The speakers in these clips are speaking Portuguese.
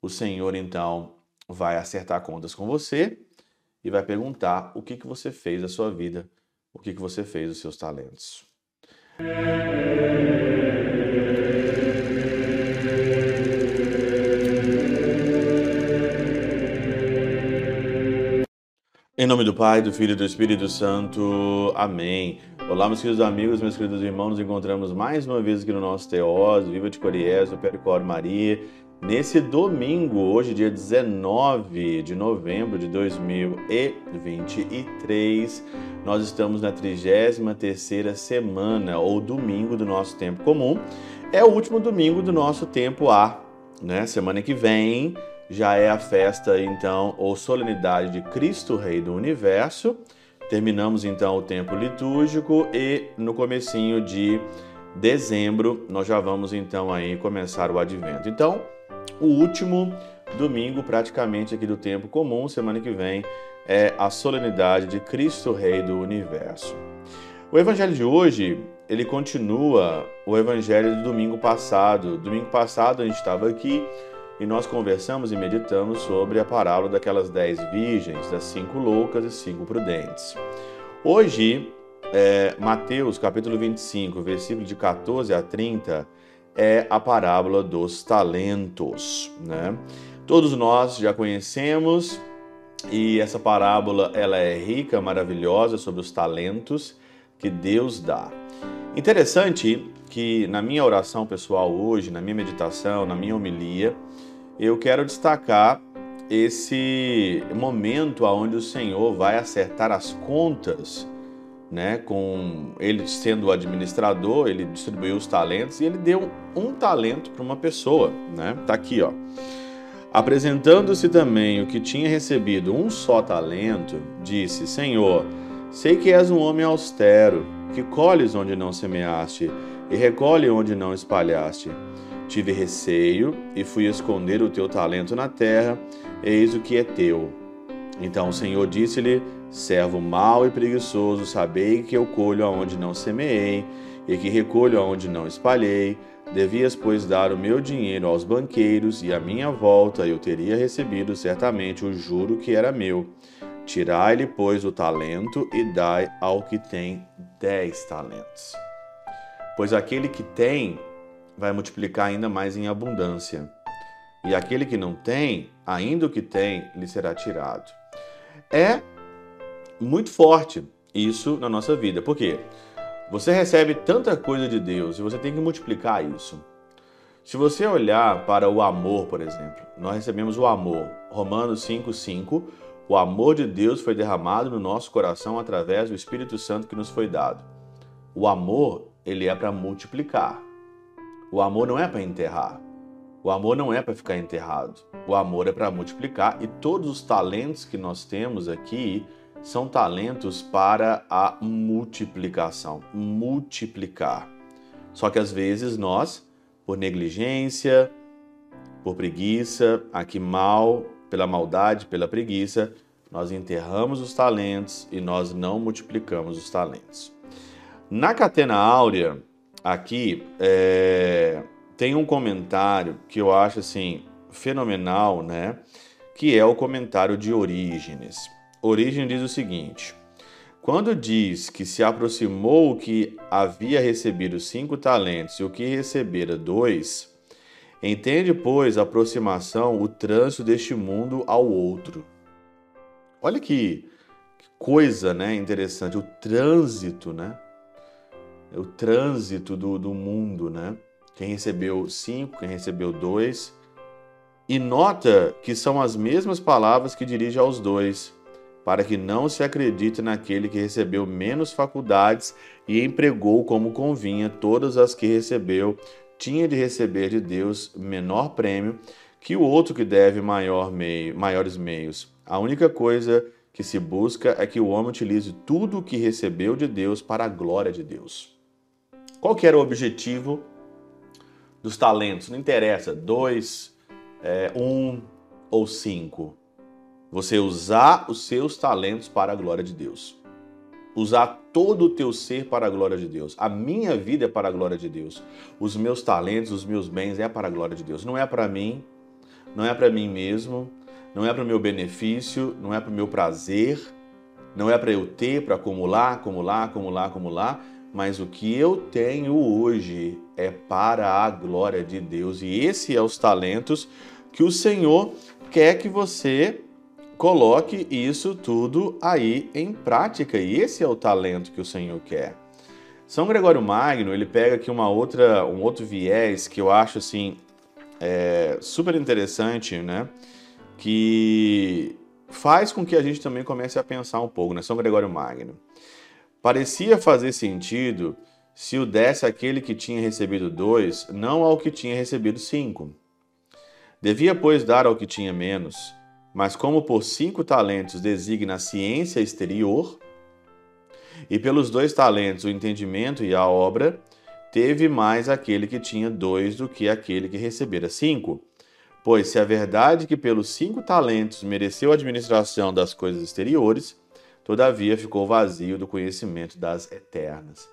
o Senhor então vai acertar contas com você e vai perguntar o que, que você fez da sua vida, o que, que você fez dos seus talentos. Em nome do Pai, do Filho e do Espírito Santo. Amém. Olá, meus queridos amigos, meus queridos irmãos, nos encontramos mais uma vez aqui no nosso Teós, Viva de Coriés, do Percor Maria, nesse domingo, hoje, dia 19 de novembro de 2023. Nós estamos na 33ª semana, ou domingo do nosso tempo comum. É o último domingo do nosso tempo A, né? Semana que vem já é a festa, então, ou solenidade de Cristo Rei do Universo. Terminamos então o tempo litúrgico e no comecinho de dezembro nós já vamos então aí começar o advento. Então, o último domingo praticamente aqui do tempo comum, semana que vem, é a solenidade de Cristo Rei do Universo. O evangelho de hoje, ele continua o evangelho do domingo passado. Domingo passado a gente estava aqui e nós conversamos e meditamos sobre a parábola daquelas dez virgens, das cinco loucas e cinco prudentes. Hoje, é, Mateus capítulo 25, versículo de 14 a 30, é a parábola dos talentos. Né? Todos nós já conhecemos e essa parábola ela é rica, maravilhosa sobre os talentos que Deus dá. Interessante que na minha oração pessoal hoje, na minha meditação, na minha homilia, eu quero destacar esse momento onde o Senhor vai acertar as contas, né? Com ele sendo o administrador, ele distribuiu os talentos e ele deu um talento para uma pessoa, né? Tá aqui, ó. Apresentando-se também o que tinha recebido um só talento, disse: Senhor, sei que és um homem austero, que colhes onde não semeaste e recolhe onde não espalhaste. Tive receio e fui esconder o teu talento na terra, eis o que é teu. Então o Senhor disse-lhe: Servo mau e preguiçoso, sabei que eu colho aonde não semeei e que recolho aonde não espalhei. Devias, pois, dar o meu dinheiro aos banqueiros, e à minha volta eu teria recebido certamente o juro que era meu. Tirai-lhe, pois, o talento e dai ao que tem dez talentos. Pois aquele que tem vai multiplicar ainda mais em abundância. E aquele que não tem, ainda o que tem, lhe será tirado. É muito forte isso na nossa vida. Por quê? Você recebe tanta coisa de Deus e você tem que multiplicar isso. Se você olhar para o amor, por exemplo, nós recebemos o amor. Romanos 5,5. O amor de Deus foi derramado no nosso coração através do Espírito Santo que nos foi dado. O amor, ele é para multiplicar. O amor não é para enterrar. O amor não é para ficar enterrado. O amor é para multiplicar e todos os talentos que nós temos aqui são talentos para a multiplicação, multiplicar. Só que às vezes nós, por negligência, por preguiça, aqui mal, pela maldade, pela preguiça, nós enterramos os talentos e nós não multiplicamos os talentos. Na catena áurea, aqui é, tem um comentário que eu acho assim fenomenal, né? Que é o comentário de Orígenes. Orígenes diz o seguinte: quando diz que se aproximou o que havia recebido cinco talentos e o que recebera dois, entende, pois, a aproximação, o trânsito deste mundo ao outro. Olha que coisa, né? Interessante, o trânsito, né? o trânsito do, do mundo, né? Quem recebeu cinco, quem recebeu dois. E nota que são as mesmas palavras que dirige aos dois, para que não se acredite naquele que recebeu menos faculdades e empregou como convinha todas as que recebeu, tinha de receber de Deus menor prêmio que o outro que deve maior meio, maiores meios. A única coisa que se busca é que o homem utilize tudo o que recebeu de Deus para a glória de Deus. Qual que era o objetivo dos talentos? Não interessa, dois, é, um ou cinco. Você usar os seus talentos para a glória de Deus. Usar todo o teu ser para a glória de Deus. A minha vida é para a glória de Deus. Os meus talentos, os meus bens é para a glória de Deus. Não é para mim, não é para mim mesmo, não é para o meu benefício, não é para o meu prazer, não é para eu ter, para acumular, acumular, acumular, acumular, mas o que eu tenho hoje é para a glória de Deus. E esse é os talentos que o Senhor quer que você coloque isso tudo aí em prática. E esse é o talento que o Senhor quer. São Gregório Magno, ele pega aqui uma outra, um outro viés que eu acho assim é, super interessante, né? Que faz com que a gente também comece a pensar um pouco, né? São Gregório Magno. Parecia fazer sentido se o desse aquele que tinha recebido dois, não ao que tinha recebido cinco. Devia, pois, dar ao que tinha menos, mas como por cinco talentos designa a ciência exterior, e pelos dois talentos o entendimento e a obra, teve mais aquele que tinha dois do que aquele que recebera cinco. Pois se a verdade que pelos cinco talentos mereceu a administração das coisas exteriores, todavia ficou vazio do conhecimento das eternas.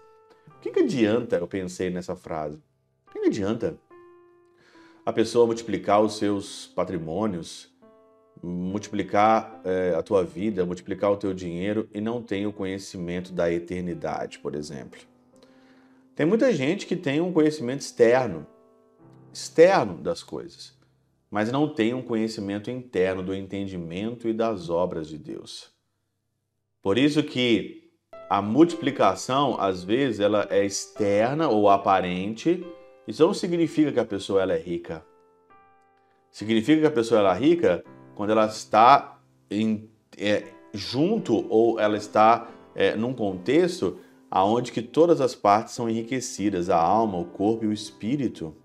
O que, que adianta, eu pensei nessa frase, o que, que adianta a pessoa multiplicar os seus patrimônios, multiplicar é, a tua vida, multiplicar o teu dinheiro e não tem o conhecimento da eternidade, por exemplo. Tem muita gente que tem um conhecimento externo, externo das coisas, mas não tem um conhecimento interno do entendimento e das obras de Deus. Por isso que a multiplicação, às vezes, ela é externa ou aparente. Isso não significa que a pessoa ela é rica. Significa que a pessoa ela é rica quando ela está em, é, junto ou ela está é, num contexto aonde que todas as partes são enriquecidas, a alma, o corpo e o espírito.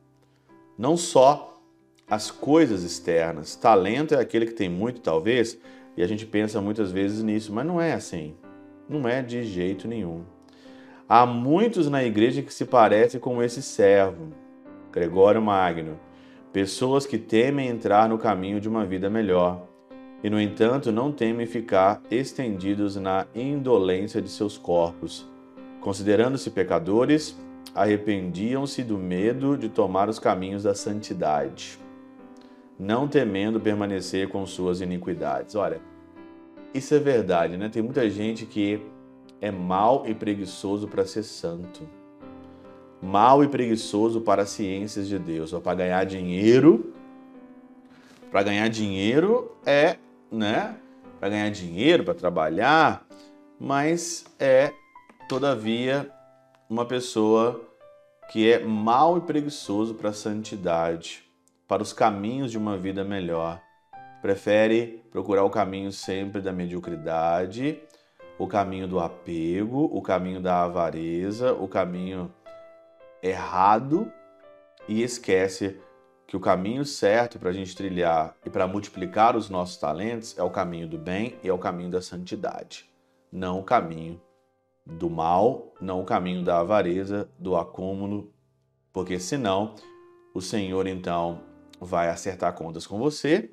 Não só as coisas externas. Talento é aquele que tem muito, talvez, e a gente pensa muitas vezes nisso, mas não é assim. Não é de jeito nenhum. Há muitos na igreja que se parecem com esse servo, Gregório Magno, pessoas que temem entrar no caminho de uma vida melhor e, no entanto, não temem ficar estendidos na indolência de seus corpos. Considerando-se pecadores, arrependiam-se do medo de tomar os caminhos da santidade, não temendo permanecer com suas iniquidades. Olha, isso é verdade, né? Tem muita gente que é mal e preguiçoso para ser santo mal e preguiçoso para as ciências de Deus, ou para ganhar dinheiro. Para ganhar dinheiro é, né? Para ganhar dinheiro, para trabalhar, mas é, todavia, uma pessoa que é mal e preguiçoso para a santidade, para os caminhos de uma vida melhor. Prefere procurar o caminho sempre da mediocridade, o caminho do apego, o caminho da avareza, o caminho errado e esquece que o caminho certo para a gente trilhar e para multiplicar os nossos talentos é o caminho do bem e é o caminho da santidade, não o caminho do mal, não o caminho da avareza, do acúmulo, porque senão o Senhor então vai acertar contas com você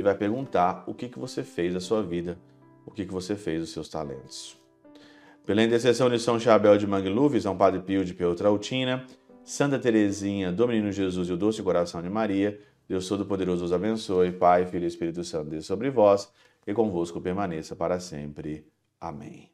e vai perguntar o que, que você fez da sua vida, o que, que você fez dos seus talentos. Pela intercessão de São Chabel de Mangluf, São Padre Pio de Peutrautina, Santa Teresinha, do Menino Jesus e o Doce Coração de Maria, Deus Todo-Poderoso os abençoe, Pai, Filho e Espírito Santo, Deus sobre vós e convosco permaneça para sempre. Amém.